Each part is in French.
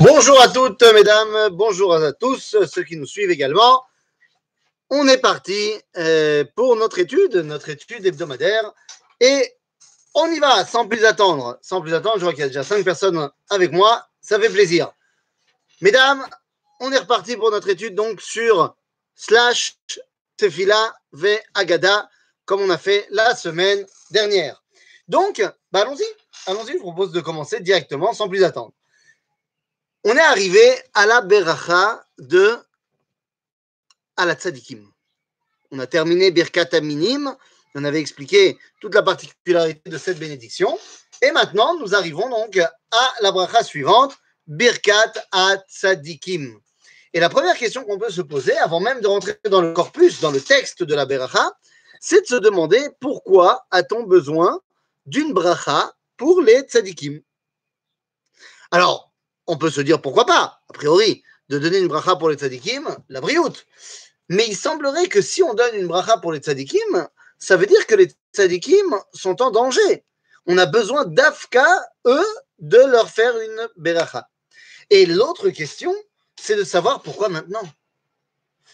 Bonjour à toutes, mesdames, bonjour à tous, ceux qui nous suivent également. On est parti euh, pour notre étude, notre étude hebdomadaire, et on y va sans plus attendre. Sans plus attendre, je vois qu'il y a déjà cinq personnes avec moi, ça fait plaisir. Mesdames, on est reparti pour notre étude donc sur slash tefila ve agada, comme on a fait la semaine dernière. Donc, bah, allons-y, allons-y, je vous propose de commencer directement sans plus attendre. On est arrivé à la beracha de à la tzadikim. On a terminé Birkat Aminim, on avait expliqué toute la particularité de cette bénédiction. Et maintenant, nous arrivons donc à la bracha suivante, Birkat à tzadikim. Et la première question qu'on peut se poser, avant même de rentrer dans le corpus, dans le texte de la beracha, c'est de se demander pourquoi a-t-on besoin d'une bracha pour les tzadikim. Alors, on peut se dire pourquoi pas, a priori, de donner une bracha pour les tzadikim, la brioute. Mais il semblerait que si on donne une bracha pour les tzadikim, ça veut dire que les tzadikim sont en danger. On a besoin d'Afka, eux, de leur faire une beracha. Et l'autre question, c'est de savoir pourquoi maintenant.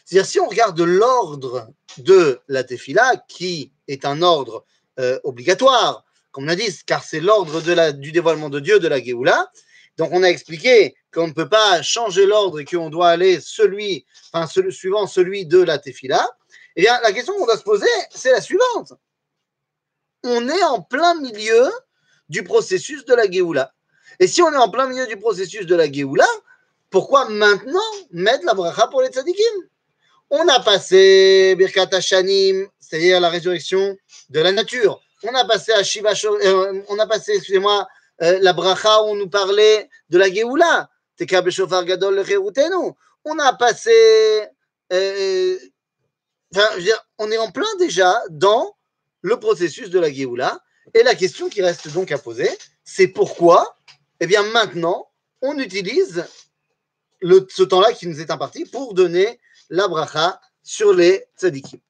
C'est-à-dire, si on regarde l'ordre de la tefila, qui est un ordre euh, obligatoire, comme on a dit, car c'est l'ordre du dévoilement de Dieu de la Géoula. Donc, on a expliqué qu'on ne peut pas changer l'ordre et qu'on doit aller celui, suivant celui de la Tefila. Eh bien, la question qu'on doit se poser, c'est la suivante. On est en plein milieu du processus de la Géoula. Et si on est en plein milieu du processus de la Géoula, pourquoi maintenant mettre la bracha pour les tzadikim? On a passé Birkat Hashanim, c'est-à-dire la résurrection de la nature on a passé à Shiva, euh, on a passé, excusez-moi, euh, la bracha où on nous parlait de la Géoula. On a passé, euh, dire, on est en plein déjà dans le processus de la Géoula. Et la question qui reste donc à poser, c'est pourquoi, eh bien maintenant, on utilise ce temps-là qui nous est imparti pour donner la bracha sur les tzadikim.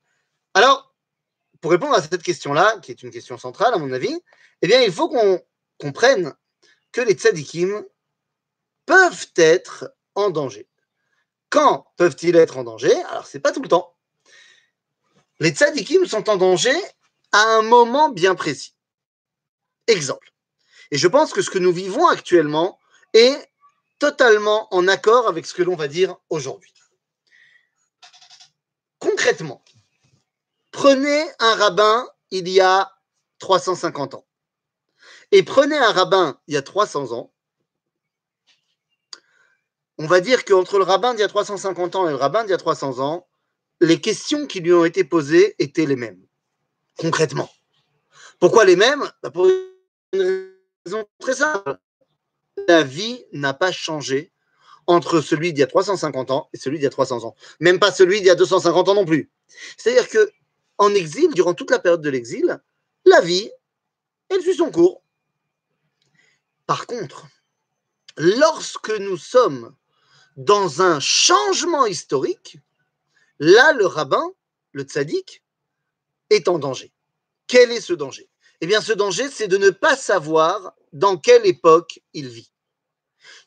Alors, pour répondre à cette question-là, qui est une question centrale à mon avis, eh bien, il faut qu'on comprenne que les tzadikim peuvent être en danger. Quand peuvent-ils être en danger? Alors, c'est pas tout le temps. Les tzadikim sont en danger à un moment bien précis. Exemple. Et je pense que ce que nous vivons actuellement est totalement en accord avec ce que l'on va dire aujourd'hui. Concrètement, Prenez un rabbin il y a 350 ans et prenez un rabbin il y a 300 ans. On va dire qu'entre le rabbin d'il y a 350 ans et le rabbin d'il y a 300 ans, les questions qui lui ont été posées étaient les mêmes, concrètement. Pourquoi les mêmes? Bah, Pour une raison très simple. La vie n'a pas changé entre celui d'il y a 350 ans et celui d'il y a 300 ans. Même pas celui d'il y a 250 ans non plus. C'est-à-dire que en exil, durant toute la période de l'exil, la vie, elle suit son cours. Par contre, lorsque nous sommes dans un changement historique, là, le rabbin, le tzaddik, est en danger. Quel est ce danger? Eh bien, ce danger, c'est de ne pas savoir dans quelle époque il vit.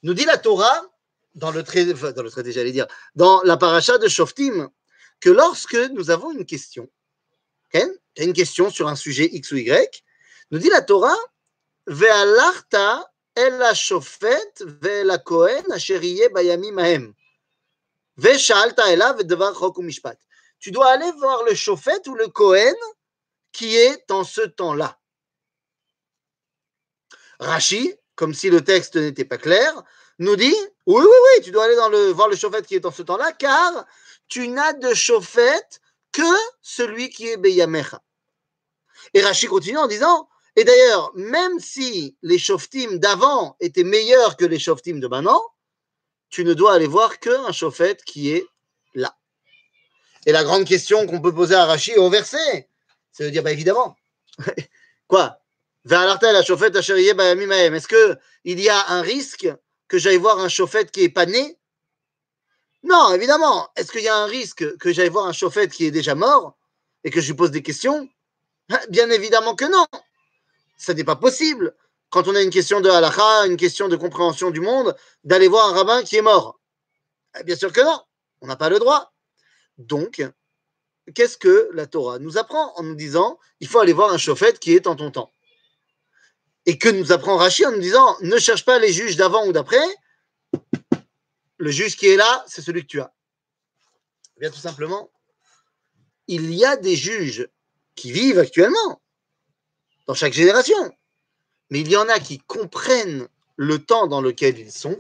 Nous dit la Torah, dans le traité, dans le traité, j'allais dire, dans la paracha de Shoftim, que lorsque nous avons une question, une question sur un sujet X ou Y. Nous dit la Torah, Ve'alarta Tu dois aller voir le shofet ou le Kohen qui est en ce temps-là. Rashi, comme si le texte n'était pas clair, nous dit oui, oui, oui, tu dois aller dans le, voir le shofet qui est en ce temps-là, car tu n'as de shofet que celui qui est Beyamecha. Et Rachid continue en disant, et d'ailleurs, même si les shoftim d'avant étaient meilleurs que les shoftim de maintenant, tu ne dois aller voir qu'un shofet qui est là. Et la grande question qu'on peut poser à Rachid au verset, c'est de dire, bah évidemment, quoi? Est-ce qu'il y a un risque que j'aille voir un shofet qui est pas né? Non, évidemment. Est-ce qu'il y a un risque que j'aille voir un chauffette qui est déjà mort et que je lui pose des questions? Bien évidemment que non. Ce n'est pas possible. quand on a une question de halakha, une question de compréhension du monde, d'aller voir un rabbin qui est mort eh Bien sûr que non, on n'a pas le droit. Donc, qu'est-ce que la Torah nous apprend en nous disant il faut aller voir un chauffette qui est en ton temps Et que nous apprend Rachid en nous disant ne cherche pas les juges d'avant ou d'après, le juge qui est là, c'est celui que tu as. Eh bien, tout simplement, il y a des juges qui vivent actuellement dans chaque génération. Mais il y en a qui comprennent le temps dans lequel ils sont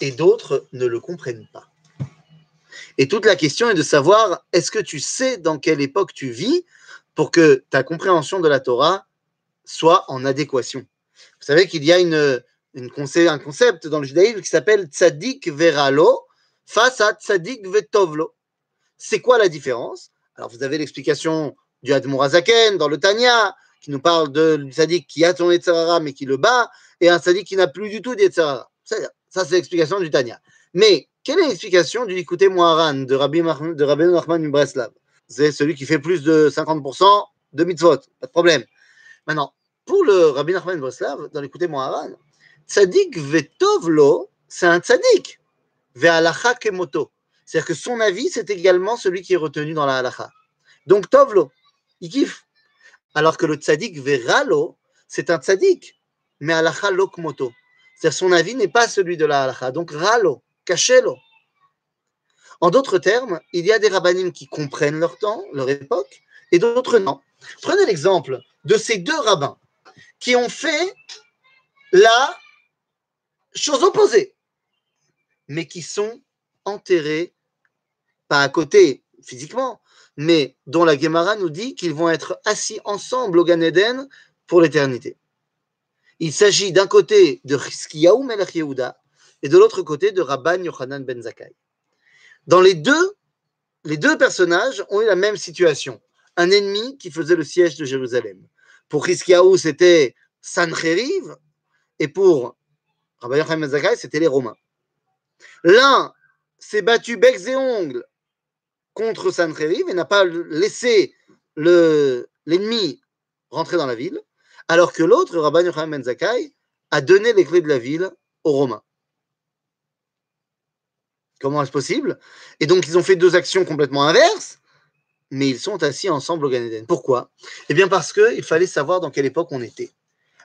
et d'autres ne le comprennent pas. Et toute la question est de savoir, est-ce que tu sais dans quelle époque tu vis pour que ta compréhension de la Torah soit en adéquation? Vous savez qu'il y a une, un concept dans le judaïsme qui s'appelle tzaddik veralo face à tzaddik vetovlo. C'est quoi la différence? Alors vous avez l'explication du Admor dans le Tanya, qui nous parle de tzaddik qui a son Yetzirara mais qui le bat, et un tzaddik qui n'a plus du tout d'Yetzirara. Ça, c'est l'explication du Tanya. Mais quelle est l'explication du Likuté Moharan de Rabbi, de Rabbi Nachman Breslav C'est celui qui fait plus de 50% de mitzvot, pas de problème. Maintenant, pour le Rabbi Nachman Breslav, dans l'Écouté Moharan, tzaddik vetovlo, c'est un tzaddik. Ve'alacha kemoto. C'est-à-dire que son avis, c'est également celui qui est retenu dans la halacha. Donc tovlo, il kiffe. Alors que le tzaddik veralo, c'est un tzaddik, mais alacha lokmoto. C'est-à-dire son avis n'est pas celui de la halacha. Donc ralo, cachelo. En d'autres termes, il y a des rabbinim qui comprennent leur temps, leur époque, et d'autres non. Prenez l'exemple de ces deux rabbins qui ont fait la chose opposée, mais qui sont enterrés, pas à côté physiquement, mais dont la Gemara nous dit qu'ils vont être assis ensemble au Gan Eden pour l'éternité. Il s'agit d'un côté de Chizkiyahu Melech Yehuda et de l'autre côté de Rabban Yochanan ben Zakkai. Dans les deux, les deux personnages ont eu la même situation. Un ennemi qui faisait le siège de Jérusalem. Pour Chizkiyahu, c'était Sancheriv, et pour Rabban Yochanan ben Zakkai, c'était les Romains. L'un s'est battu becs et ongles contre Sancheriv et n'a pas laissé l'ennemi rentrer dans la ville, alors que l'autre, Rabban Yochanan ben a donné les clés de la ville aux Romains. Comment est-ce possible? Et donc, ils ont fait deux actions complètement inverses, mais ils sont assis ensemble au Gan Eden. Pourquoi? Eh bien, parce qu'il fallait savoir dans quelle époque on était.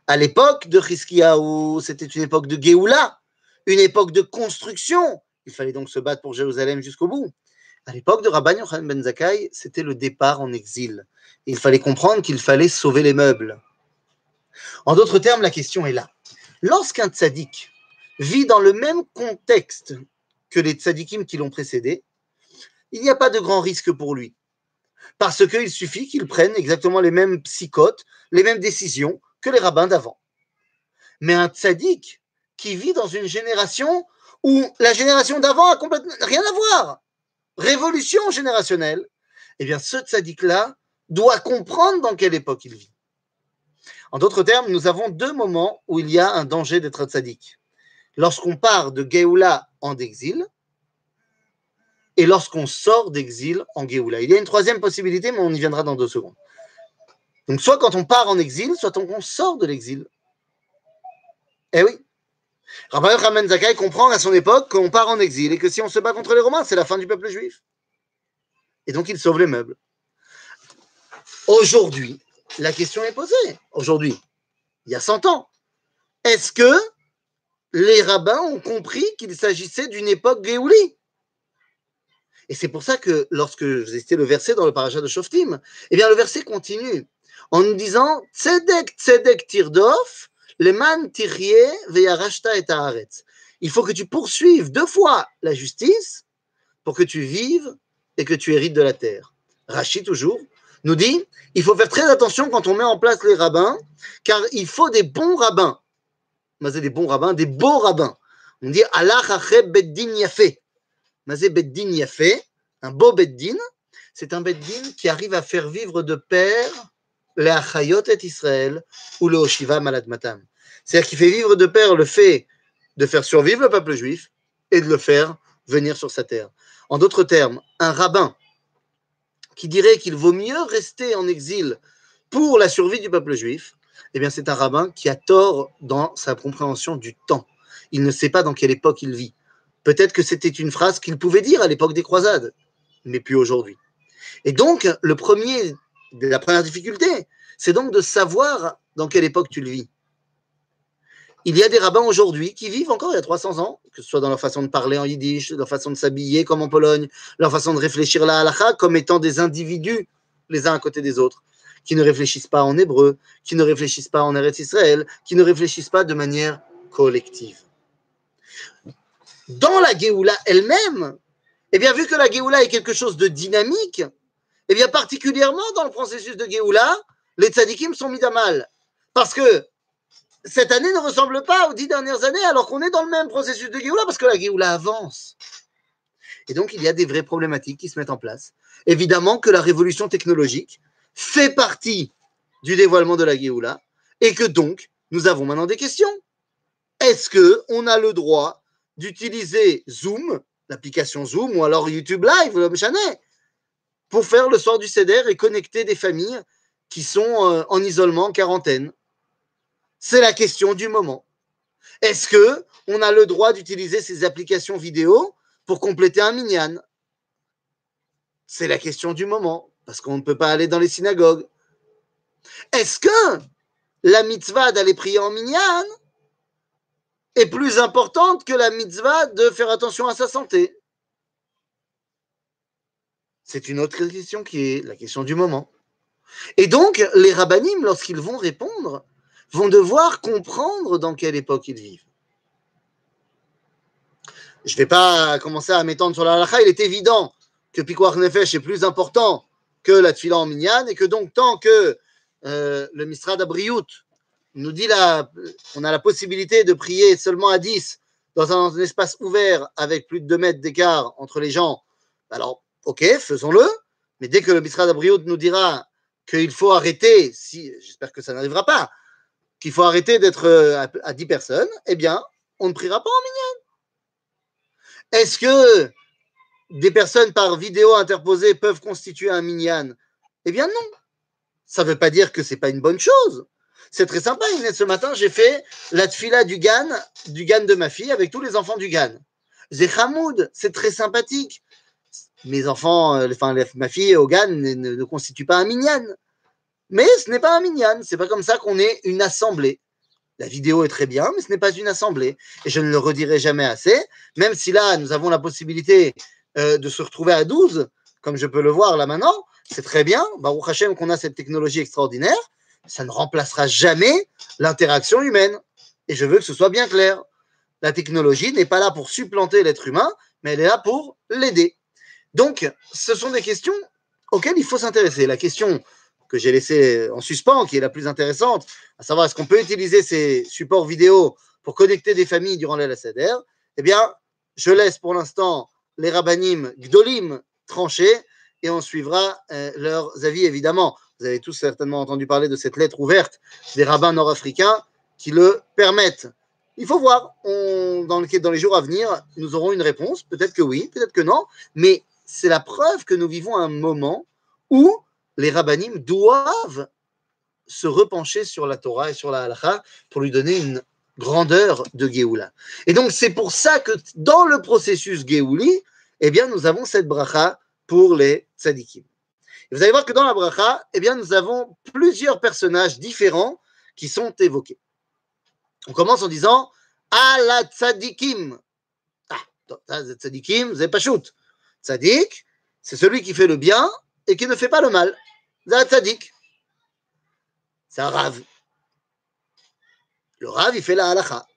À l'époque de Chizkiyahu, c'était une époque de Géoula, une époque de construction. Il fallait donc se battre pour Jérusalem jusqu'au bout. À l'époque de Rabban Yochanan ben Zakkai, c'était le départ en exil. il fallait comprendre qu'il fallait sauver les meubles. En d'autres termes, la question est là. Lorsqu'un tzaddik vit dans le même contexte que les tzadikim qui l'ont précédé, il n'y a pas de grand risque pour lui. Parce qu'il suffit qu'il prenne exactement les mêmes psychotes, les mêmes décisions que les rabbins d'avant. Mais un tzaddik qui vit dans une génération où la génération d'avant a complètement rien à voir, révolution générationnelle, eh bien, ce tzaddik-là doit comprendre dans quelle époque il vit. En d'autres termes, nous avons deux moments où il y a un danger d'être tzaddik. Lorsqu'on part de Géoula en exil et lorsqu'on sort d'exil en Géoula. Il y a une troisième possibilité, mais on y viendra dans deux secondes. Donc, soit quand on part en exil, soit quand on sort de l'exil. Eh oui. Rabbi Raman Zakai comprend à son époque qu'on part en exil et que si on se bat contre les Romains, c'est la fin du peuple juif. Et donc il sauve les meubles. Aujourd'hui, la question est posée. Aujourd'hui, il y a 100 ans. Est-ce que les rabbins ont compris qu'il s'agissait d'une époque Géouli? Et c'est pour ça que lorsque j'ai cité le verset dans le parachat de Shoftim, eh bien le verset continue en nous disant Tzedek, Tzedek Tirdof, Il faut que tu poursuives deux fois la justice pour que tu vives et que tu hérites de la terre. Rachid, toujours, nous dit il faut faire très attention quand on met en place les rabbins, car il faut des bons rabbins. Mazé des bons rabbins, des beaux rabbins. On dit Allah beddin yafé. Beddin yafé, un beau beddin, c'est un beddin qui arrive à faire vivre de pair Israël ou le. C'est-à-dire qu'il fait vivre de pair le fait de faire survivre le peuple juif et de le faire venir sur sa terre. En d'autres termes, un rabbin qui dirait qu'il vaut mieux rester en exil pour la survie du peuple juif, eh bien, c'est un rabbin qui a tort dans sa compréhension du temps. Il ne sait pas dans quelle époque il vit. Peut-être que c'était une phrase qu'il pouvait dire à l'époque des croisades, mais plus aujourd'hui. Et donc, le premier, la première difficulté, c'est donc de savoir dans quelle époque tu le vis. Il y a des rabbins aujourd'hui qui vivent encore il y a 300 ans, que ce soit dans leur façon de parler en yiddish, leur façon de s'habiller comme en Pologne, leur façon de réfléchir la halakha comme étant des individus les uns à côté des autres, qui ne réfléchissent pas en hébreu, qui ne réfléchissent pas en Eretz Israël, qui ne réfléchissent pas de manière collective. Dans la Géoula elle-même, eh bien, vu que la Géoula est quelque chose de dynamique, eh bien, particulièrement dans le processus de Géoula, les tzadikim sont mis à mal. Parce que cette année ne ressemble pas aux dix dernières années, alors qu'on est dans le même processus de Géoula, parce que la Géoula avance. Et donc, il y a des vraies problématiques qui se mettent en place. Évidemment que la révolution technologique fait partie du dévoilement de la Géoula, et que donc, nous avons maintenant des questions. Est-ce que on a le droit d'utiliser Zoom, l'application Zoom, ou alors YouTube Live, le pour faire le soir du CEDER et connecter des familles qui sont euh, en isolement, en quarantaine c'est la question du moment. Est-ce que on a le droit d'utiliser ces applications vidéo pour compléter un minyan C'est la question du moment, parce qu'on ne peut pas aller dans les synagogues. Est-ce que la mitzvah d'aller prier en minyan est plus importante que la mitzvah de faire attention à sa santé? C'est une autre question qui est la question du moment. Et donc, les rabbinim, lorsqu'ils vont répondre, vont devoir comprendre dans quelle époque ils vivent. Je ne vais pas commencer à m'étendre sur la halakha. Il est évident que Pikuach Nefesh est plus important que la Tfila en Minyan et que donc tant que euh, le Misrad Abriout nous dit là, on a la possibilité de prier seulement à 10 dans un, espace ouvert avec plus de 2 mètres d'écart entre les gens, alors ok, faisons-le. Mais dès que le Misrad Abriout nous dira qu'il faut arrêter, si, j'espère que ça n'arrivera pas, qu'il faut arrêter d'être euh, à 10 personnes, eh bien, on ne priera pas en minyan. Est-ce que des personnes par vidéo interposée peuvent constituer un minyan? Eh bien, non. Ça ne veut pas dire que ce n'est pas une bonne chose. C'est très sympa. Ce matin, j'ai fait la tfila du GAN, du GAN de ma fille, avec tous les enfants du GAN. Zechamoud, c'est très sympathique. Mes enfants, euh, enfin, ma fille au GAN ne, ne constitue pas un minyan. Mais ce n'est pas un minyan, c'est pas comme ça qu'on est une assemblée. La vidéo est très bien, mais ce n'est pas une assemblée. Et je ne le redirai jamais assez, même si là, nous avons la possibilité euh, de se retrouver à 12, comme je peux le voir là maintenant, c'est très bien. Baruch Hashem qu'on a cette technologie extraordinaire, ça ne remplacera jamais l'interaction humaine. Et je veux que ce soit bien clair. La technologie n'est pas là pour supplanter l'être humain, mais elle est là pour l'aider. Donc, ce sont des questions auxquelles il faut s'intéresser. La question que j'ai laissé en suspens, qui est la plus intéressante, à savoir est-ce qu'on peut utiliser ces supports vidéo pour connecter des familles durant Seder, eh bien, je laisse pour l'instant les rabbinim gdolim trancher et on suivra euh, leurs avis évidemment. Vous avez tous certainement entendu parler de cette lettre ouverte des rabbins nord-africains qui le permettent. Il faut voir, dans, dans les jours à venir, nous aurons une réponse, peut-être que oui, peut-être que non, mais c'est la preuve que nous vivons un moment où les rabbinim doivent se repencher sur la Torah et sur la halakha pour lui donner une grandeur de Géoula. Et donc, c'est pour ça que dans le processus Géouli, eh bien, nous avons cette bracha pour les tzadikim. Et vous allez voir que dans la bracha, eh bien, nous avons plusieurs personnages différents qui sont évoqués. On commence en disant à la tzadikim. Ah, tzadikim, vous n'avez pas shoot. Tzadik, c'est celui qui fait le bien et qui ne fait pas le mal. Tzaddik. C'est un rave. Le rave, il fait la halacha.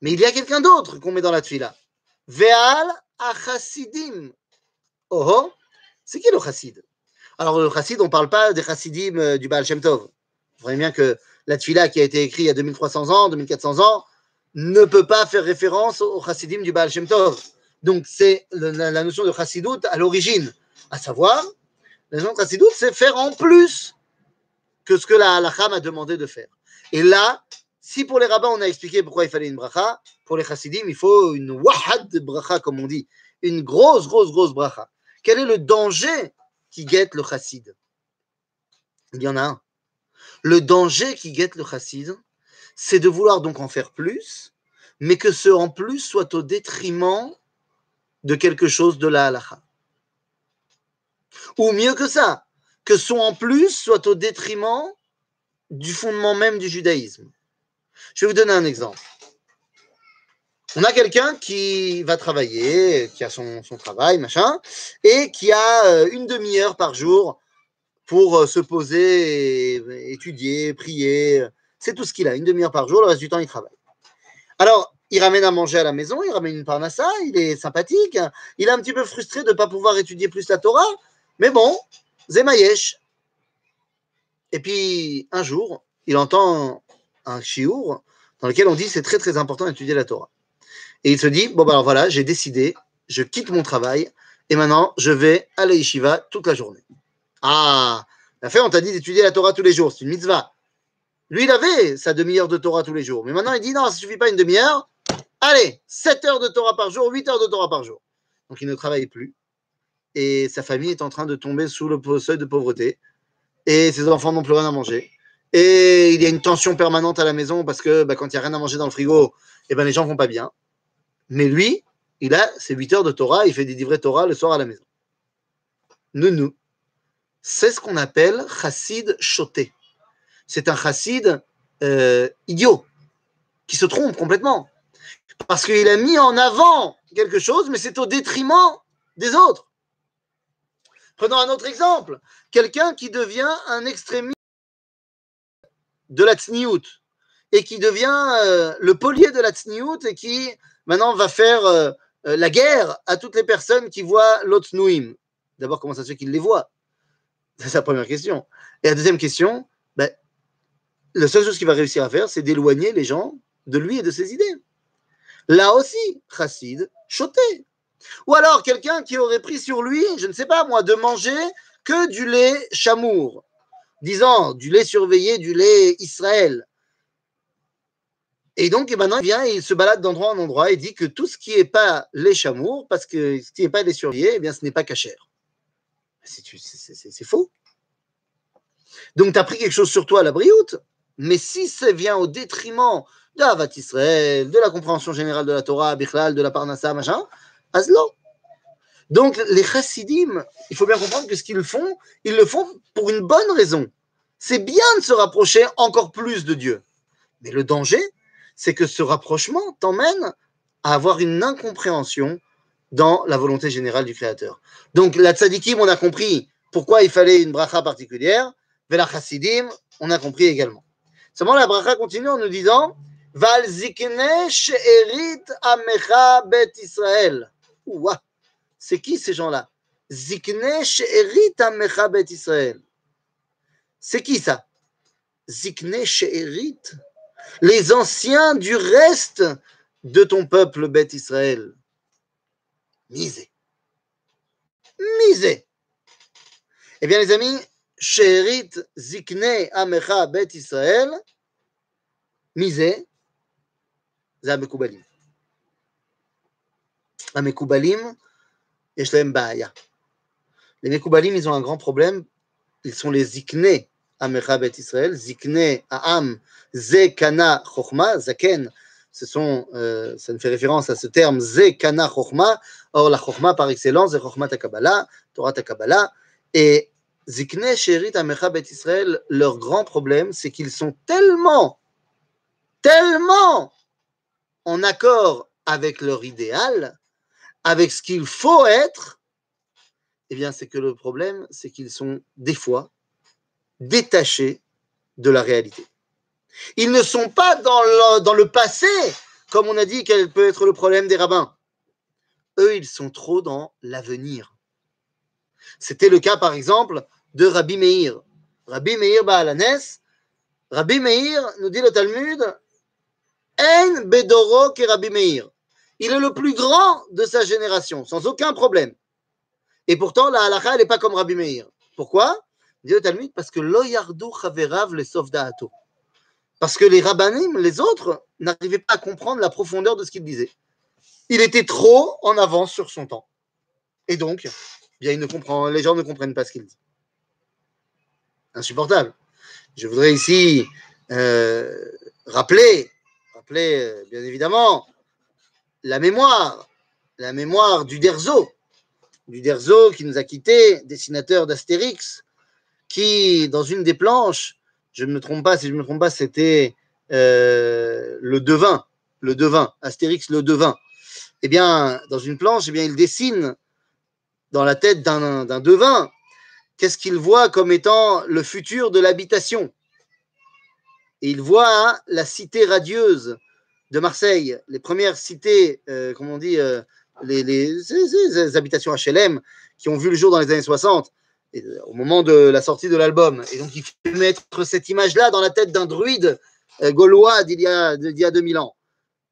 Mais il y a quelqu'un d'autre qu'on met dans la tfila. Ve'al achasidim. Oh oh, c'est qui le chassid? Alors le chassid, on ne parle pas des chassidim euh, du Baal Shem Tov. Vous voyez bien que la tfila qui a été écrite il y a 2300 ans, 2400 ans, ne peut pas faire référence au chassidim du Baal Shem Tov. Donc c'est la, notion de chassidout à l'origine, à savoir la notion de c'est faire en plus que ce que la halakha m'a demandé de faire. Et là, si pour les rabbins, on a expliqué pourquoi il fallait une bracha, pour les chassidim, il faut une wahad bracha, comme on dit, une grosse, grosse, grosse bracha. Quel est le danger qui guette le chassid? Il y en a un. Le danger qui guette le chassid, c'est de vouloir donc en faire plus, mais que ce en plus soit au détriment de quelque chose de la halacha. Ou mieux que ça, que son en plus soit au détriment du fondement même du judaïsme. Je vais vous donner un exemple. On a quelqu'un qui va travailler, qui a son, travail, machin, et qui a euh, une demi-heure par jour pour euh, se poser, étudier, prier. C'est tout ce qu'il a, une demi-heure par jour, le reste du temps, il travaille. Alors, il ramène à manger à la maison, il ramène une parnassa, il est sympathique, il est un petit peu frustré de ne pas pouvoir étudier plus la Torah, mais bon, Zemayesh. Et puis, un jour, il entend un chiour dans lequel on dit c'est très très important d'étudier la Torah. Et il se dit, bon, ben alors voilà, j'ai décidé, je quitte mon travail et maintenant je vais à la toute la journée. Ah, la fait, on t'a dit d'étudier la Torah tous les jours, c'est une mitzvah. Lui, il avait sa demi-heure de Torah tous les jours. Mais maintenant, il dit non, ça ne suffit pas une demi-heure. Allez, 7 heures de Torah par jour, 8 heures de Torah par jour. Donc, il ne travaille plus. Et sa famille est en train de tomber sous le seuil de pauvreté. Et ses enfants n'ont plus rien à manger. Et il y a une tension permanente à la maison parce que bah, quand il n'y a rien à manger dans le frigo, eh ben, les gens vont pas bien. Mais lui, il a ses 8 heures de Torah, il fait des livrets Torah le soir à la maison. Nous. C'est ce qu'on appelle chassid choté. C'est un chassid euh, idiot, qui se trompe complètement. Parce qu'il a mis en avant quelque chose, mais c'est au détriment des autres. Prenons un autre exemple. Quelqu'un qui devient un extrémiste de la tsniout et qui devient euh, le polier de la tsniout et qui maintenant va faire euh, la guerre à toutes les personnes qui voient l'otsnouim. D'abord, comment ça se fait qu'il les voit? C'est sa première question. Et la deuxième question, ben, la seule chose qu'il va réussir à faire, c'est d'éloigner les gens de lui et de ses idées. Là aussi, chassid, choté. Ou alors quelqu'un qui aurait pris sur lui, je ne sais pas moi, de manger que du lait chamour, disant du lait surveillé, du lait Israël. Et donc, maintenant, il vient et il se balade d'endroit en endroit et dit que tout ce qui n'est pas les chamours, parce que ce qui n'est pas les surveillés, eh bien, ce n'est pas cachère. C'est faux. Donc, tu as pris quelque chose sur toi à la brioute, mais si ça vient au détriment de Israël, de la compréhension générale de la Torah, Bichlal, de la Parnassa, machin, Aslo. Donc, les chassidim, il faut bien comprendre que ce qu'ils font, ils le font pour une bonne raison. C'est bien de se rapprocher encore plus de Dieu. Mais le danger, c'est que ce rapprochement t'emmène à avoir une incompréhension dans la volonté générale du Créateur. Donc, la tzadikim, on a compris pourquoi il fallait une bracha particulière. la chassidim, on a compris également. Seulement, la bracha continue en nous disant Val zikne she'erit amecha bet Israël. Ouah, c'est qui ces gens-là? Zikne she'erit amecha bet Israël. C'est qui ça? Zikne she'erit? Les anciens du reste de ton peuple, bête Israël. Misé. Misé. Eh bien, les amis, Sherit Zikne Amecha Bet Israël, misé, זה המקובלים. המקובלים, יש להם בעיה. Les Mekoubalim, ils ont un grand problème. Ils sont les ziknés Amecha Bet Israël, Zikne Aam, Zekana Chochma, Zaken, ce sont, euh, ça ne fait référence à ce terme Zekana Chochma, or la Chochma par excellence, c'est Chochma Takabala, Torah Takabala, et Zikne Sherit Amecha Bet Israël, leur grand problème, c'est qu'ils sont tellement, tellement en accord avec leur idéal, avec ce qu'il faut être, eh bien, c'est que le problème, c'est qu'ils sont des fois détachés de la réalité. Ils ne sont pas dans le, dans le passé, comme on a dit quel peut être le problème des rabbins. Eux, ils sont trop dans l'avenir. C'était le cas, par exemple, de Rabbi Meir. Rabbi Meir Baalanes, Rabbi Meir, nous dit le Talmud, En Bedoro que Rabbi Meir. Il est le plus grand de sa génération, sans aucun problème. Et pourtant, la halakha, elle n'est pas comme Rabbi Meir. Pourquoi? Le Talmud, parce que l'oyardou chaverav les da'ato. Parce que les rabbanim, les autres, n'arrivaient pas à comprendre la profondeur de ce qu'il disait. Il était trop en avance sur son temps. Et donc, bien, il ne comprend, les gens ne comprennent pas ce qu'il dit. Insupportable. Je voudrais ici euh, rappeler, euh, bien évidemment la mémoire, la mémoire du Derzo, du Derzo qui nous a quittés, dessinateur d'Astérix, qui, dans une des planches, je ne me trompe pas, si je ne me trompe pas, c'était euh, le devin, le devin, Astérix le devin. Eh bien, dans une planche, eh bien, il dessine dans la tête d'un devin qu'est-ce qu'il voit comme étant le futur de l'habitation. Et il voit hein, la cité radieuse de Marseille, les premières cités, euh, comment on dit, euh, les, habitations HLM qui ont vu le jour dans les années 60, euh, au moment de la sortie de l'album. Et donc, il fait mettre cette image-là dans la tête d'un druide gaulois d'il y, a, y a 2000 ans.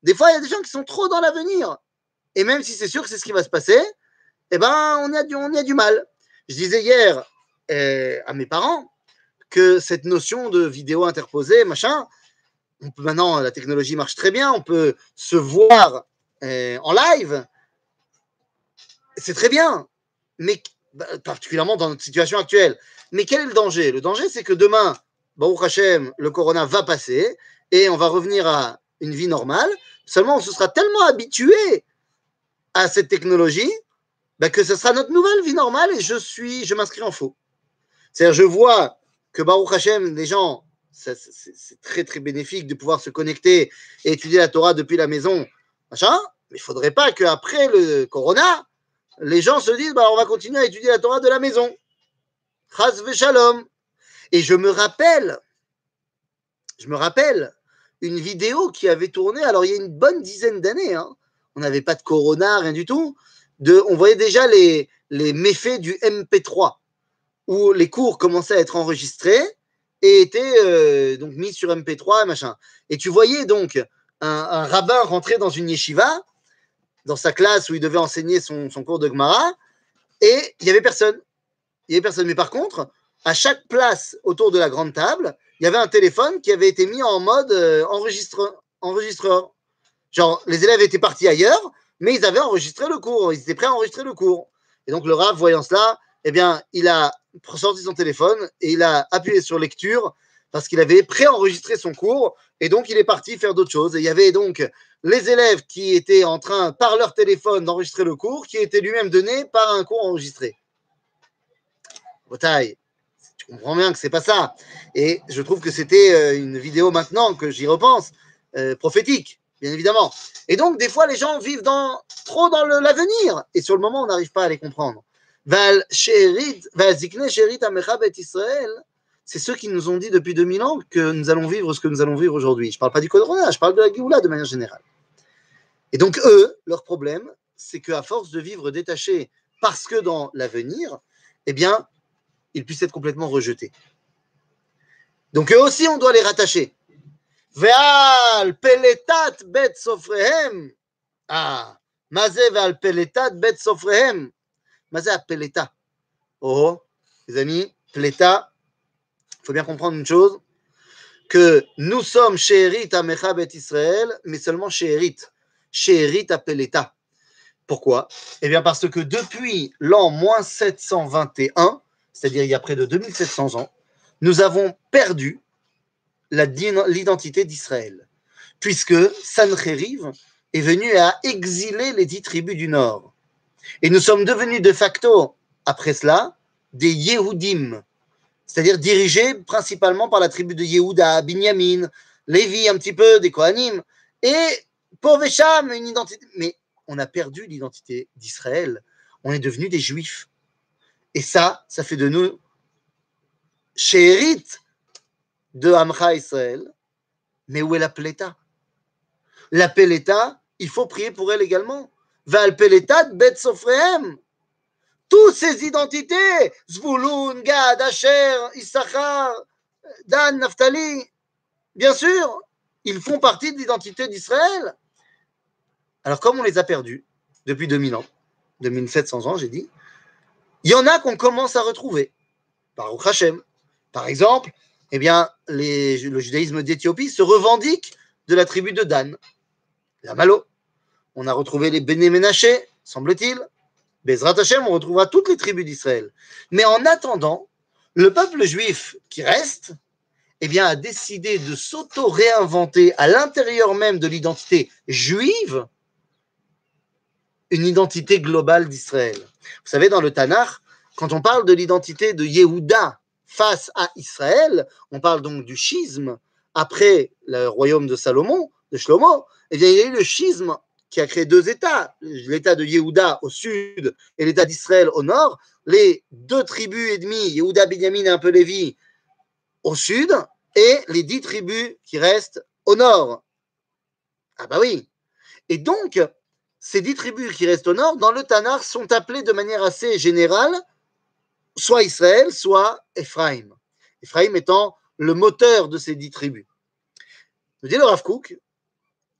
Des fois, il y a des gens qui sont trop dans l'avenir. Et même si c'est sûr que c'est ce qui va se passer, eh ben, on y a du, on y a du mal. Je disais hier à mes parents que cette notion de vidéo interposée, machin, maintenant, la technologie marche très bien, on peut se voir en live, c'est très bien, mais bah, particulièrement dans notre situation actuelle. Mais quel est le danger? Le danger, c'est que demain, Baruch Hashem, le corona va passer et on va revenir à une vie normale. Seulement, on se sera tellement habitué à cette technologie bah, que ce sera notre nouvelle vie normale et je je m'inscris en faux. C'est-à-dire, je vois que Baruch Hashem, les gens, c'est très très bénéfique de pouvoir se connecter et étudier la Torah depuis la maison, machin. Mais il faudrait pas qu'après le Corona, les gens se disent, bah, on va continuer à étudier la Torah de la maison. Chaz shalom. Et je me rappelle, je me rappelle une vidéo qui avait tourné, alors il y a une bonne dizaine d'années, hein. on n'avait pas de Corona, rien du tout, on voyait déjà les méfaits du MP3, où les cours commençaient à être enregistrés et étaient euh, donc mis sur MP3 machin. Et tu voyais donc un, rabbin rentrer dans une yeshiva, dans sa classe où il devait enseigner son, cours de Gemara, et il n'y avait personne. Il n'y avait personne. Mais par contre, à chaque place autour de la grande table, il y avait un téléphone qui avait été mis en mode euh, enregistreur. Genre, les élèves étaient partis ailleurs, mais ils avaient enregistré le cours, ils étaient prêts à enregistrer le cours. Et donc le Rav, voyant cela, eh bien, il a sorti son téléphone et il a appuyé sur lecture parce qu'il avait pré-enregistré son cours et donc il est parti faire d'autres choses. Et il y avait donc les élèves qui étaient en train, par leur téléphone, d'enregistrer le cours, qui était lui-même donné par un cours enregistré. Bataille, tu comprends bien que c'est pas ça. Et je trouve que c'était euh, une vidéo maintenant que j'y repense, euh, prophétique bien évidemment. Et donc, des fois, les gens vivent dans, trop dans l'avenir, et sur le moment, on n'arrive pas à les comprendre c'est ceux qui nous ont dit depuis 2000 ans que nous allons vivre ce que nous allons vivre aujourd'hui. Je ne parle pas du Corona, je parle de la Géoula de manière générale. Et donc, eux, leur problème, c'est qu'à force de vivre détachés parce que dans l'avenir, eh bien, ils puissent être complètement rejetés. Donc, eux aussi, on doit les rattacher. Veal, peletat, bet sofrehem. Ah, mazé veal, peletat, bet sofrehem. Mais c'est Peleta? Oh, les amis, Peleta, il faut bien comprendre une chose que nous sommes Shérit à Mechabet Israël, mais seulement Shérit. Shérit à Peleta. Pourquoi? Eh bien, parce que depuis l'an 721, c'est-à-dire il y a près de 2700 ans, nous avons perdu l'identité d'Israël, puisque Sancheriv est venu à exiler les dix tribus du Nord. Et nous sommes devenus de facto, après cela, des Yehudim, c'est-à-dire dirigés principalement par la tribu de Yehuda, Binyamin, Lévi, un petit peu, des Kohanim, et pour Vesham, une identité. Mais on a perdu l'identité d'Israël. On est devenus des Juifs. Et ça, ça fait de nous chérites de Amcha Israël, mais où est la Peleta? La Peleta, il faut prier pour elle également. Toutes ces identités, Zvulun, Gad, Asher, Issachar, Dan, Naftali, bien sûr, ils font partie de l'identité d'Israël. Alors, comme on les a perdus depuis 2000 ans, 2700 ans, j'ai dit, il y en a qu'on commence à retrouver par Hashem. Par exemple, eh bien, le judaïsme d'Éthiopie se revendique de la tribu de Dan, la Malo. On a retrouvé les Béné semble-t-il. Bezrat Hashem, on retrouvera toutes les tribus d'Israël. Mais en attendant, le peuple juif qui reste, eh a décidé de s'auto-réinventer à l'intérieur même de l'identité juive une identité globale d'Israël. Vous savez, dans le Tanakh, quand on parle de l'identité de Yehuda face à Israël, on parle donc du schisme après le royaume de Salomon, de Shlomo, eh il y a eu le schisme qui a créé deux États, l'État de Yehuda au sud et l'État d'Israël au nord, les deux tribus et demie, Yehuda, Benjamin et un peu Lévi, au sud, et les dix tribus qui restent au nord. Ah bah oui. Et donc, ces dix tribus qui restent au nord, dans le Tanar, sont appelées de manière assez générale, soit Israël, soit Ephraim. Ephraim étant le moteur de ces dix tribus. Nous dit le Rav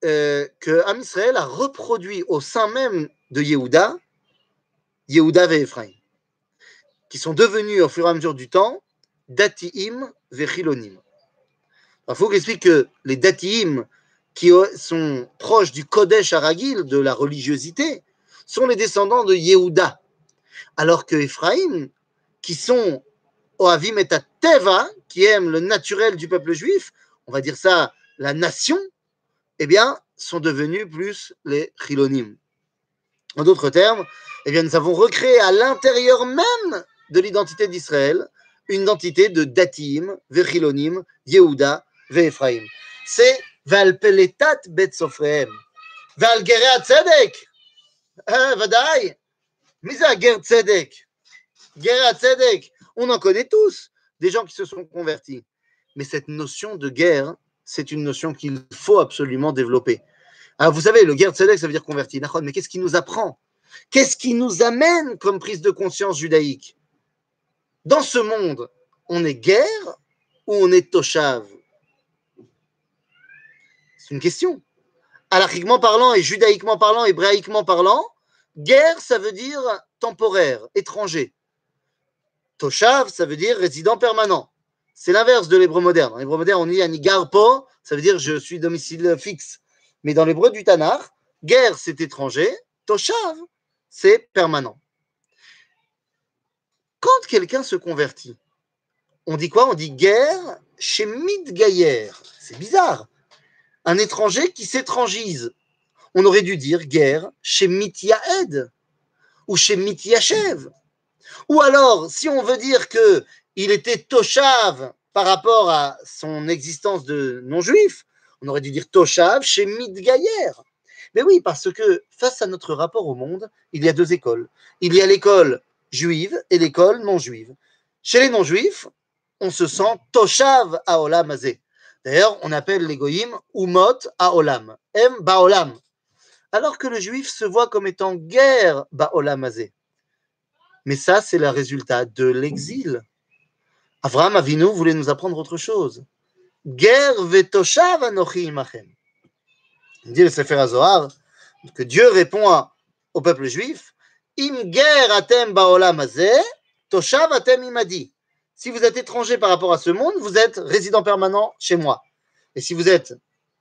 euh, que Am Israël a reproduit au sein même de Yehuda, Yehuda et Ephraim, qui sont devenus au fur et à mesure du temps Datiim Vechilonim. Il faut explique que les Datiim, qui sont proches du Kodesh Aragil, de la religiosité, sont les descendants de Yehuda, alors que Ephraim, qui sont Oavim et Teva, qui aiment le naturel du peuple juif, on va dire ça, la nation, eh bien, sont devenus plus les Chilonim. En d'autres termes, eh bien, nous avons recréé à l'intérieur même de l'identité d'Israël une identité de Datim, Vechilonim, Yehuda, Ve'Ephraim. C'est Valpeletat Bet Sofrehem. Val Gerea Tzedek. Vadaï? Misa Ger Tzedek. Gerea Tzedek. On en connaît tous, des gens qui se sont convertis. Mais cette notion de guerre, c'est une notion qu'il faut absolument développer. Alors, vous savez, le guerre tzedek, ça veut dire converti. Mais qu'est-ce qui nous apprend? Qu'est-ce qui nous amène comme prise de conscience judaïque? Dans ce monde, on est guerre ou on est toshav? C'est une question. Alachiquement parlant et judaïquement parlant, hébraïquement parlant, guerre, ça veut dire temporaire, étranger. Toshav, ça veut dire résident permanent. C'est l'inverse de l'hébreu moderne. En hébreu moderne, on dit anigarpo, ça veut dire je suis domicile fixe. Mais dans l'hébreu du Tanakh, guerre, c'est étranger, toshav, c'est permanent. Quand quelqu'un se convertit, on dit quoi? On dit guerre chez Midgayer. C'est bizarre. Un étranger qui s'étrangise. On aurait dû dire guerre chez Mityaed ou chez Mityachev. Ou alors, si on veut dire que il était Toshav par rapport à son existence de non-juif, on aurait dû dire Toshav chez Midgayer. Mais oui, parce que face à notre rapport au monde, il y a deux écoles. Il y a l'école juive et l'école non-juive. Chez les non-juifs, on se sent Toshav Aolam Azé. D'ailleurs, on appelle les Umot Aolam, M Baolam. Alors que le juif se voit comme étant guerre Baolam Azé. Mais ça, c'est le résultat de l'exil. Avraham Avinu voulait nous apprendre autre chose. Ger vetoshav anochi imachem. Il dit le Sefer HaZohar que Dieu répond au peuple juif Im ger atem baolam hazeh, toshav atem imadi. Si vous êtes étranger par rapport à ce monde, vous êtes résident permanent chez moi. Et si vous êtes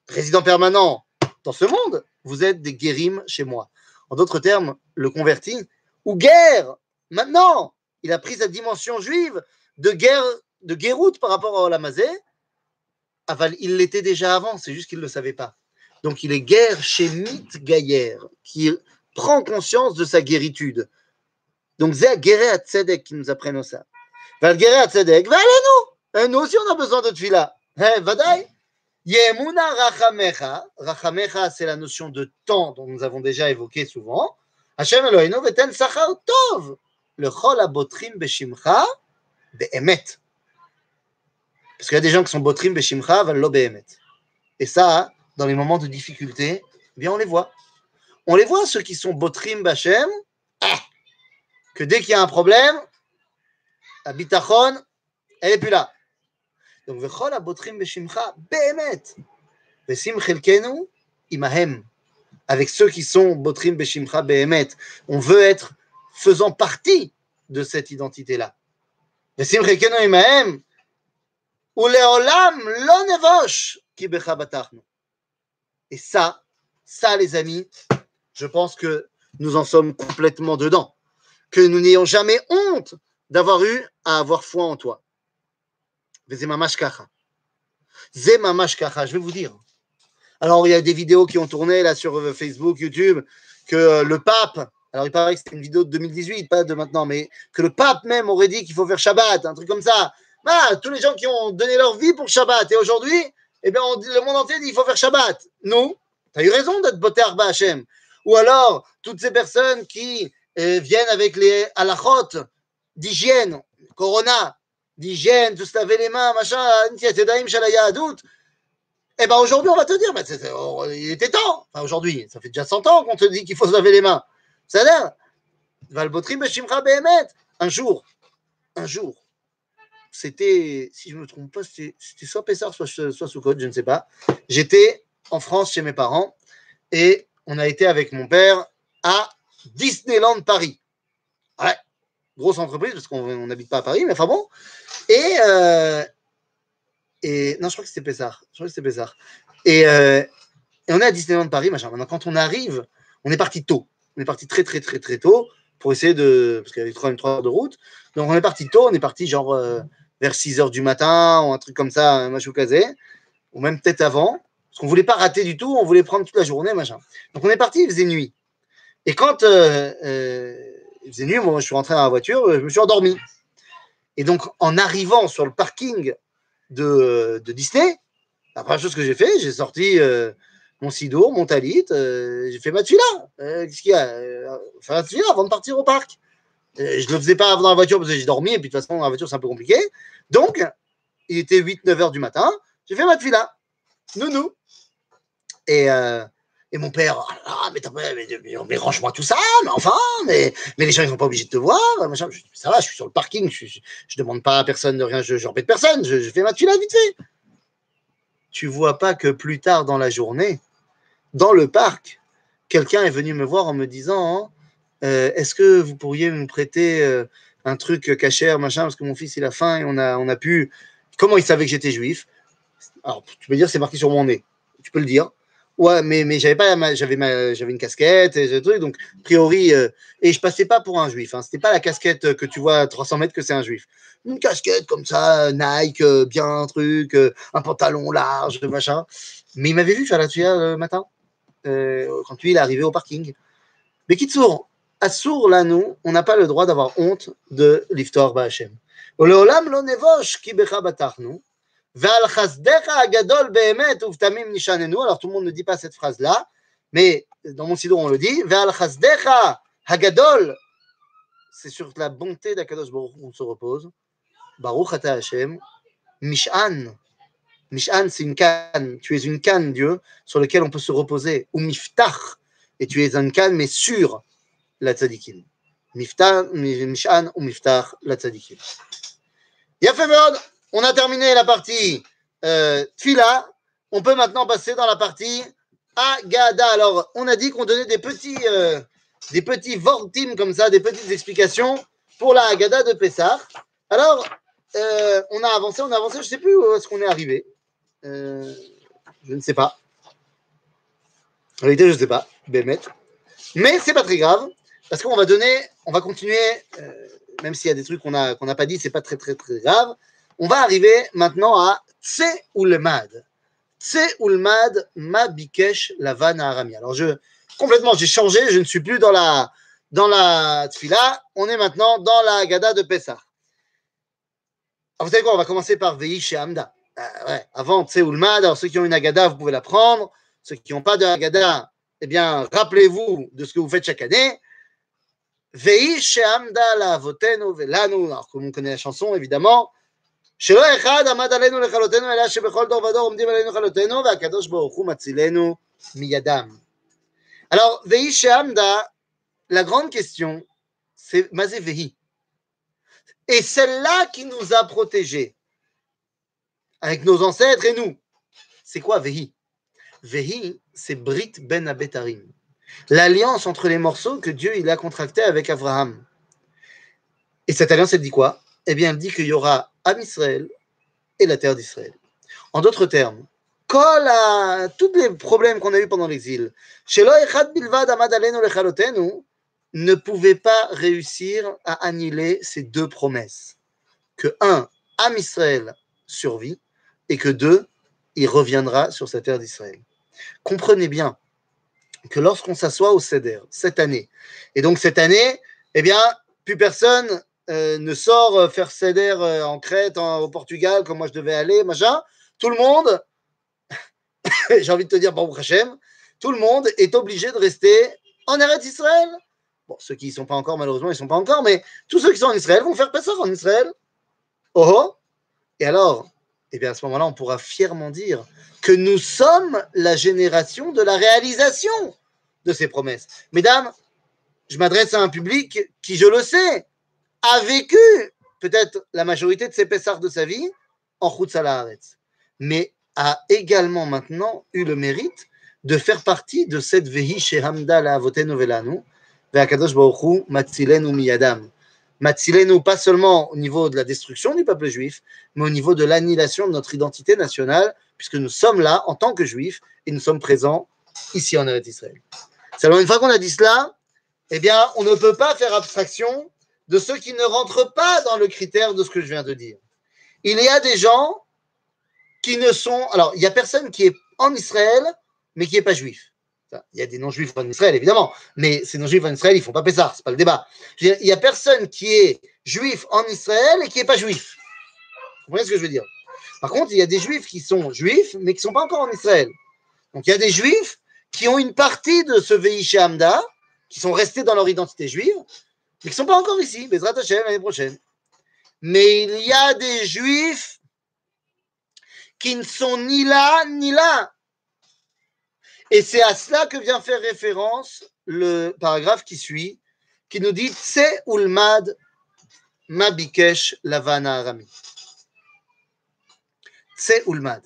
résident permanent dans ce monde, vous êtes des guérim chez moi. En d'autres termes, le converti, ou guerre, maintenant, il a pris sa dimension juive de guerre, de guéroute par rapport à Olamazé, il l'était déjà avant, c'est juste qu'il ne le savait pas. Donc il est guerre chez Mit Gaïer, qui prend conscience de sa guéritude. Donc c'est guerre à Tzedek qui nous apprennent ça. Va guerre à Tzedek, va nous Nous aussi on a besoin de tfila. Hein, Vadaï? Yemuna rachamecha. Rachamecha, c'est la notion de temps dont nous avons déjà évoqué souvent. Hashem Eloheinu veten sachar tov. Le chol abotrim beshimcha. Parce qu'il y a des gens qui sont botrim beshimcha lo be'emet. Et ça, dans les moments de difficulté, eh bien on les voit. On les voit, ceux qui sont botrim bachem, ah, que dès qu'il y a un problème, la bitachon, elle n'est plus là. Donc, vechol abotrim beshimcha. Vesim chelkenu imahem. Avec ceux qui sont botrim beshimcha be'emet. On veut être faisant partie de cette identité-là. Et ça, ça, les amis, je pense que nous en sommes complètement dedans. Que nous n'ayons jamais honte d'avoir eu à avoir foi en toi. Je vais vous dire. Alors, il y a des vidéos qui ont tourné là sur euh, Facebook, YouTube, que euh, le pape, alors il paraît que c'était une vidéo de 2018, pas de maintenant, mais que le pape même aurait dit qu'il faut faire Shabbat, un truc comme ça. Bah, tous les gens qui ont donné leur vie pour Shabbat, et aujourd'hui, eh bien, le monde entier dit qu'il faut faire Shabbat. Nous, tu as eu raison d'être boté Arba Hashem. Ou alors, toutes ces personnes qui euh, viennent avec les halachot d'hygiène, corona, d'hygiène, de se laver les mains, machin. Eh bien, aujourd'hui, on va te dire, oh, il était temps. Enfin, aujourd'hui, ça fait déjà 100 ans qu'on te dit qu'il faut se laver les mains. A l'air. Valbotrim Beshimcha Behemet. Un jour, un jour, c'était, si je ne me trompe pas, c'était soit Pessar, soit, soit Soukot, je ne sais pas. J'étais en France chez mes parents et on a été avec mon père à Disneyland Paris. Ouais, grosse entreprise parce qu'on on n'habite pas à Paris, mais enfin bon. Et, euh, non, je crois que c'était Pessar. Je crois que c'était Pessar. Et, euh, et on est à Disneyland Paris, machin. Maintenant, quand on arrive, on est parti tôt. On est parti très, très, très, très tôt pour essayer de. Parce qu'il y avait trois, trois heures de route. Donc, on est parti tôt. On est parti genre euh, vers 6 heures du matin ou un truc comme ça, un casé. Ou même peut-être avant. Parce qu'on voulait pas rater du tout. On voulait prendre toute la journée, machin. Donc, on est parti, il faisait nuit. Et quand euh, euh, il faisait nuit, moi, je suis rentré dans la voiture, je me suis endormi. Et donc, en arrivant sur le parking de, Disney, la première chose que j'ai fait, j'ai sorti mon sido, mon talit, euh, j'ai fait ma tuila. Euh, Qu'est-ce qu'il y a? Euh, ma tuila avant de partir au parc. Euh, je ne le faisais pas dans la voiture parce que j'ai dormi, et puis de toute façon, dans la voiture, c'est un peu compliqué. Donc, il était 8-9 heures du matin, j'ai fait ma tuila. Nounou. Et, et mon père, ah, mais, mais, mais, mais range-moi tout ça, mais enfin, mais, mais les gens, ils sont pas obligés de te voir. Machin. Ça va, je suis sur le parking, je, je, je demande pas à personne de rien, je n'embête personne, je, fais ma tuila vite fait. Tu vois pas que plus tard dans la journée, dans le parc, quelqu'un est venu me voir en me disant hein, euh, Est-ce que vous pourriez me prêter euh, un truc cachère, machin, parce que mon fils il a faim et on a, on a pu. Comment il savait que j'étais juif? Alors, tu peux dire c'est marqué sur mon nez. Tu peux le dire. Ouais, mais, mais j'avais pas j'avais j'avais une casquette et ce truc, donc a priori euh, et je passais pas pour un juif. Hein. C'était pas la casquette que tu vois à 300 mètres que c'est un juif. Une casquette comme ça, Nike, bien un truc, un pantalon large, machin. Mais il m'avait vu faire la tuya le matin euh, quand lui il est arrivé au parking. Mais Kitsour, à Sour là nous, on n'a pas le droit d'avoir honte de l'iftar ba'Hashem. ולעולם לא נבוש כי בך בטחנו, ועל חסדך הגדול באמת ובתמים נשעננו. Alors tout le monde ne dit pas cette phrase-là, mais dans mon sidon on le dit, ועל חסדך הגדול, c'est sur la bonté d'Akadosh Baruch Hu qu'on se repose. Baruch ata Hashem, Mish'an. Mish'an, c'est une canne. Tu es une canne, Dieu, sur laquelle on peut se reposer. Ou miftach, et tu es une canne, mais sur la tzadikim. Mish'an ou miftach, la tzadikim. Yafemod, on a terminé la partie euh, Tfila. On peut maintenant passer dans la partie Agada. Alors, on a dit qu'on donnait des petits, euh, des petits vortim comme ça, des petites explications pour la Agada de Pessah. Alors, euh, on a avancé, on a avancé, je ne sais plus où est-ce qu'on est arrivé. Euh, je ne sais pas. En réalité, je ne sais pas, Bémet. Mais c'est pas très grave, parce qu'on va donner, on va continuer, euh, même s'il y a des trucs qu'on n'a pas dit, c'est pas très très très grave. On va arriver maintenant à Tse Ulmad. Tse Ulmad Ma Bikesh Arami. Alors, je, complètement, j'ai changé, je ne suis plus dans la, dans la Tfila, on est maintenant dans la Gada de Pessah. Alors, vous savez quoi, on va commencer par Vei chez Hamda Euh, ouais, avant Tse Ulmad, alors ceux qui ont une Agada, vous pouvez la prendre. Ceux qui n'ont pas de Agada, eh bien, rappelez-vous de ce que vous faites chaque année. Vei chez Hamda la Votenu Velanu. Alors, comme on connaît la chanson, évidemment. שלא אחד עמד עלינו לכלותנו, אלא שבכל דור ודור עומדים עלינו לכלותנו, והקדוש ברוך הוא מצילנו מידם. Alors, Vehi Shehamda, la grande question, c'est Mazé Vehi. Et celle-là qui nous a protégés, avec nos ancêtres et nous, c'est quoi Vehi? Vehi, c'est Brit Ben Abetarim. L'alliance entre les morceaux que Dieu il a contracté avec Abraham. Et cette alliance, elle dit quoi? Eh bien, elle dit qu'il y aura Am Israël et la terre d'Israël. En d'autres termes, kol a- tous les problèmes qu'on a eu pendant l'exil, ne pouvaient pas réussir à annihiler ces deux promesses. Que un, Am Israël survit, et que deux, il reviendra sur cette terre d'Israël. Comprenez bien que lorsqu'on s'assoit au CEDER cette année, et donc cette année, eh bien, plus personne euh, ne sort faire CEDER euh, en Crète, au Portugal, comme moi je devais aller, machin. Tout le monde, j'ai envie de te dire, Baruch Hashem, tout le monde est obligé de rester en Eretz Israël. Bon, ceux qui ne sont pas encore, malheureusement, ils ne sont pas encore, mais tous ceux qui sont en Israël vont faire Pessah en Israël. Oh, oh Et alors, eh bien, à ce moment-là, on pourra fièrement dire que nous sommes la génération de la réalisation de ces promesses. Mesdames, je m'adresse à un public qui, je le sais, a vécu peut-être la majorité de ses Pessars de sa vie en Haaretz, mais a également maintenant eu le mérite de faire partie de cette Vehi Shehamda la Baruchu Matzilenu Miyadam. Matzilenu, pas seulement au niveau de la destruction du peuple juif, mais au niveau de l'annihilation de notre identité nationale, puisque nous sommes là en tant que juifs et nous sommes présents ici en Israël. Seulement, une fois qu'on a dit cela, eh bien, on ne peut pas faire abstraction de ceux qui ne rentrent pas dans le critère de ce que je viens de dire. Il y a des gens qui ne sont. Alors, il n'y a personne qui est en Israël mais qui n'est pas juif. Il y a des non-juifs en Israël, évidemment, mais ces non-juifs en Israël, ils ne font pas Pessah, ce n'est pas le débat. il n'y a personne qui est juif en Israël et qui n'est pas juif. Vous comprenez ce que je veux dire? Par contre, il y a des juifs qui sont juifs, mais qui ne sont pas encore en Israël. Donc il y a des juifs qui ont une partie de ce Veïché Hamda, qui sont restés dans leur identité juive, mais qui ne sont pas encore ici, Bezrat Hashem, l'année prochaine. Mais il y a des juifs qui ne sont ni là, ni là. Et c'est à cela que vient faire référence le paragraphe qui suit, qui nous dit Tse ulmad mabikesh lavana arami. Tse ulmad.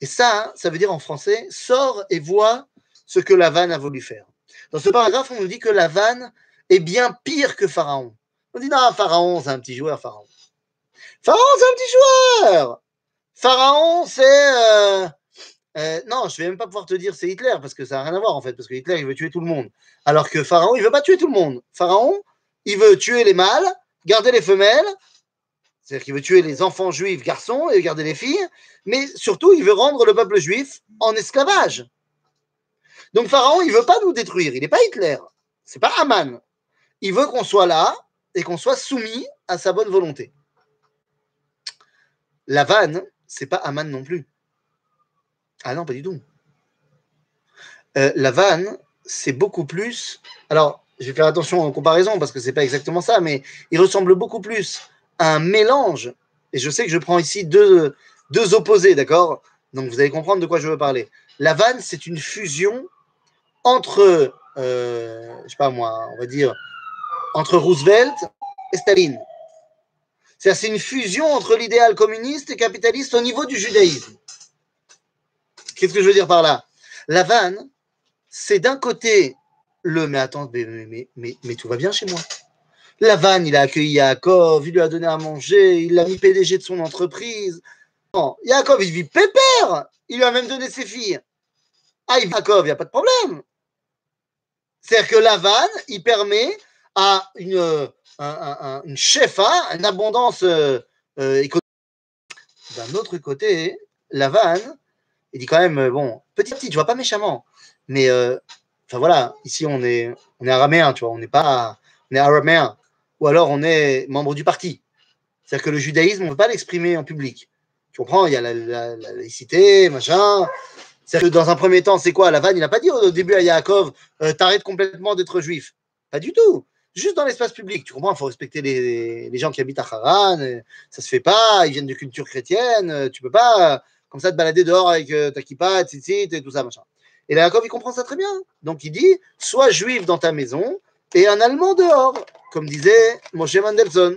Et ça, ça veut dire en français sors et vois ce que Lavan a voulu faire. Dans ce paragraphe, on nous dit que Lavan est bien pire que Pharaon. On dit non, Pharaon, c'est un petit joueur, Pharaon. Pharaon, c'est un petit joueur. Pharaon, c'est. Euh, euh, non, je vais même pas pouvoir te dire c'est Hitler parce que ça n'a rien à voir en fait, parce que Hitler il veut tuer tout le monde. Alors que Pharaon il veut pas tuer tout le monde. Pharaon il veut tuer les mâles, garder les femelles, c'est-à-dire qu'il veut tuer les enfants juifs garçons et garder les filles, mais surtout il veut rendre le peuple juif en esclavage. Donc Pharaon il veut pas nous détruire, il n'est pas Hitler, c'est pas Haman. Il veut qu'on soit là et qu'on soit soumis à sa bonne volonté. La vanne, c'est pas Haman non plus. Ah non, pas du tout. Euh, la vanne, c'est beaucoup plus. Alors, je vais faire attention en comparaison parce que c'est pas exactement ça, mais il ressemble beaucoup plus à un mélange. Et je sais que je prends ici deux, opposés, d'accord? Donc vous allez comprendre de quoi je veux parler. La vanne, c'est une fusion entre, euh, je sais pas moi, on va dire, entre Roosevelt et Staline. C'est une fusion entre l'idéal communiste et capitaliste au niveau du judaïsme. Qu'est-ce que je veux dire par là? La vanne, c'est d'un côté le mais attends, mais, tout va bien chez moi. La vanne, il a accueilli Yaakov, il lui a donné à manger, il l'a mis PDG de son entreprise. Bon, Yaakov, il vit pépère, il lui a même donné ses filles. Ah, il Yaakov, il n'y a pas de problème. C'est-à-dire que la vanne, il permet à une, une chefa, une abondance euh, euh, économique. D'un autre côté, la vanne, il dit quand même, euh, bon, petit à petit, tu vois, pas méchamment, mais euh, enfin voilà, ici on est, on est araméen, tu vois, on n'est pas, on est araméen, ou alors on est membre du parti. C'est-à-dire que le judaïsme, on ne peut pas l'exprimer en public. Tu comprends Il y a la, laïcité, machin. C'est-à-dire que dans un premier temps, c'est quoi? La vanne, il n'a pas dit au début à Yaakov, euh, t'arrêtes complètement d'être juif. Pas du tout. Juste dans l'espace public. Tu comprends Il faut respecter les, les, gens qui habitent à Haran. Ça se fait pas. Ils viennent de culture chrétienne. Tu peux pas comme ça, te balader dehors avec euh, ta kippa, tzitzit et tout ça, machin. Et là, Jacob, il comprend ça très bien. Donc, il dit sois juif dans ta maison et un allemand dehors, comme disait Moshe Mendelssohn.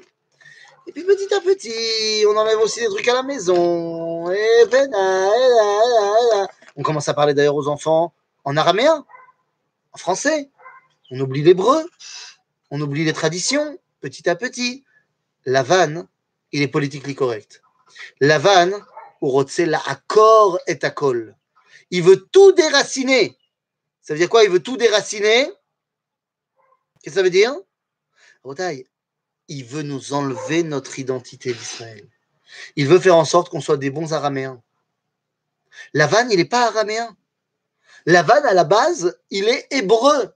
Et puis, petit à petit, on enlève aussi des trucs à la maison. Et on commence à parler d'ailleurs aux enfants en araméen, en français. On oublie l'hébreu, on oublie les traditions, petit à petit. La vanne, il est politiquement correct. La vanne, accord et akol. Il veut tout déraciner. Ça veut dire quoi? Il veut tout déraciner. Qu'est-ce que ça veut dire? Il veut nous enlever notre identité d'Israël. Il veut faire en sorte qu'on soit des bons araméens. Lavan, il n'est pas araméen. Lavan, à la base, il est hébreu.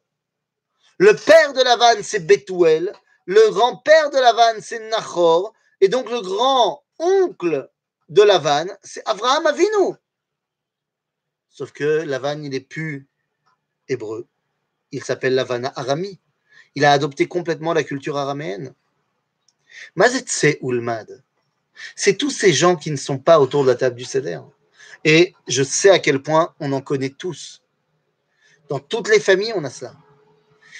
Le père de Lavan, c'est Bethuel. Le grand-père de Lavan, c'est Nachor. Et donc, le grand-oncle de Lavan, c'est Abraham Avinu. Sauf que Lavan, il n'est plus hébreu. Il s'appelle Lavan Arami. Il a adopté complètement la culture araméenne. Mazetse Ulmad, c'est tous ces gens qui ne sont pas autour de la table du Seder. Et je sais à quel point on en connaît tous. Dans toutes les familles, on a cela.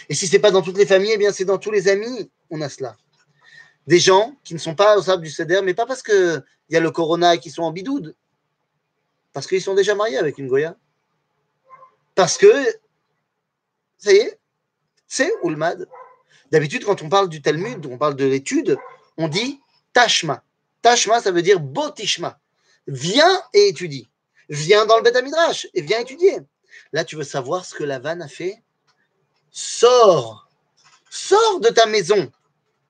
Et si ce n'est pas dans toutes les familles, eh bien c'est dans tous les amis, on a cela. Des gens qui ne sont pas au table du Seder, mais pas parce qu'il y a le corona et qu'ils sont en bidoude, parce qu'ils sont déjà mariés avec une Goya. Parce que, ça y est, c'est Ulmad. D'habitude, quand on parle du Talmud, on parle de l'étude, on dit Tashma. Tashma, ça veut dire Botishma. Viens et étudie. Viens dans le Beth Midrash et viens étudier. Là, tu veux savoir ce que la vanne a fait Sors Sors de ta maison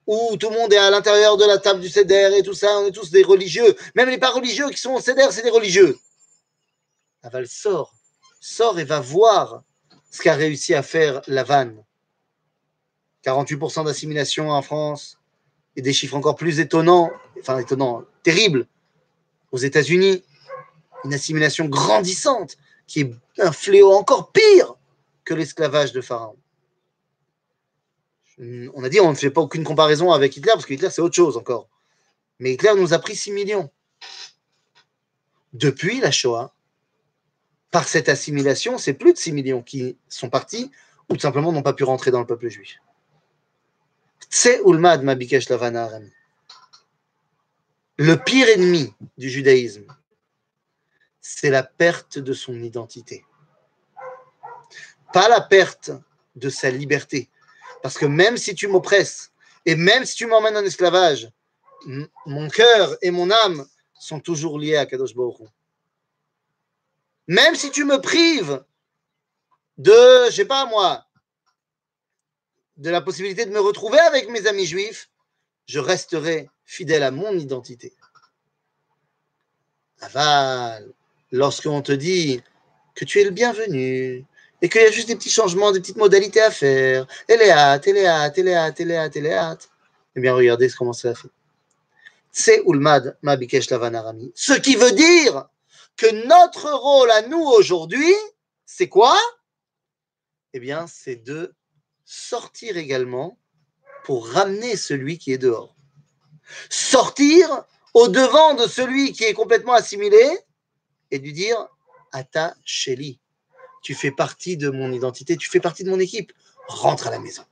où tout le monde est à l'intérieur de la table du Seder et tout ça, on est tous des religieux. Même les pas religieux qui sont au Seder, c'est des religieux. Aval, sors. Sors et va voir ce qu'a réussi à faire la vanne. 48% d'assimilation en France, et des chiffres encore plus étonnants, enfin étonnants, terribles, aux États-Unis, une assimilation grandissante qui est un fléau encore pire que l'esclavage de Pharaon. On a dit on ne fait pas aucune comparaison avec Hitler parce que Hitler c'est autre chose encore. Mais Hitler nous a pris 6 millions. Depuis la Shoah, par cette assimilation, c'est plus de 6 millions qui sont partis ou tout simplement n'ont pas pu rentrer dans le peuple juif. Le pire ennemi du judaïsme, c'est la perte de son identité. Pas la perte de sa liberté. Parce que même si tu m'oppresses et même si tu m'emmènes en esclavage, mon cœur et mon âme sont toujours liés à Kadosh Baruch Même si tu me prives de, je sais pas moi, de la possibilité de me retrouver avec mes amis juifs, je resterai fidèle à mon identité. Aval, lorsqu'on te dit que tu es le bienvenu et qu'il y a juste des petits changements, des petites modalités à faire, les hâtes, et les hâtes, eh bien regardez comment ça fait. C'est Ulmad Mabikesh Lavanarami. Ce qui veut dire que notre rôle à nous aujourd'hui, c'est quoi? Eh bien, c'est de sortir également pour ramener celui qui est dehors. Sortir au devant de celui qui est complètement assimilé et lui dire Ata Sheli, tu fais partie de mon identité, tu fais partie de mon équipe, rentre à la maison.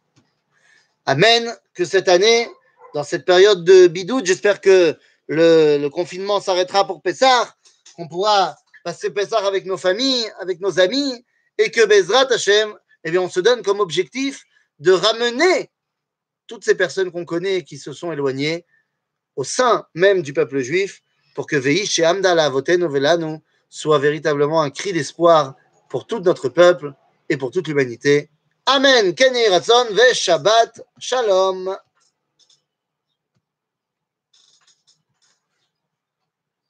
Amen. Que cette année, dans cette période de bidoute, j'espère que le, confinement s'arrêtera pour Pessar, qu'on pourra passer Pessar avec nos familles, avec nos amis, et que Bezrat Hashem, eh bien, on se donne comme objectif de ramener toutes ces personnes qu'on connaît et qui se sont éloignées au sein même du peuple juif pour que Veish et Amdala Voten soit véritablement un cri d'espoir pour tout notre peuple et pour toute l'humanité. Amen. Kenny Ratson ve Shabbat Shalom.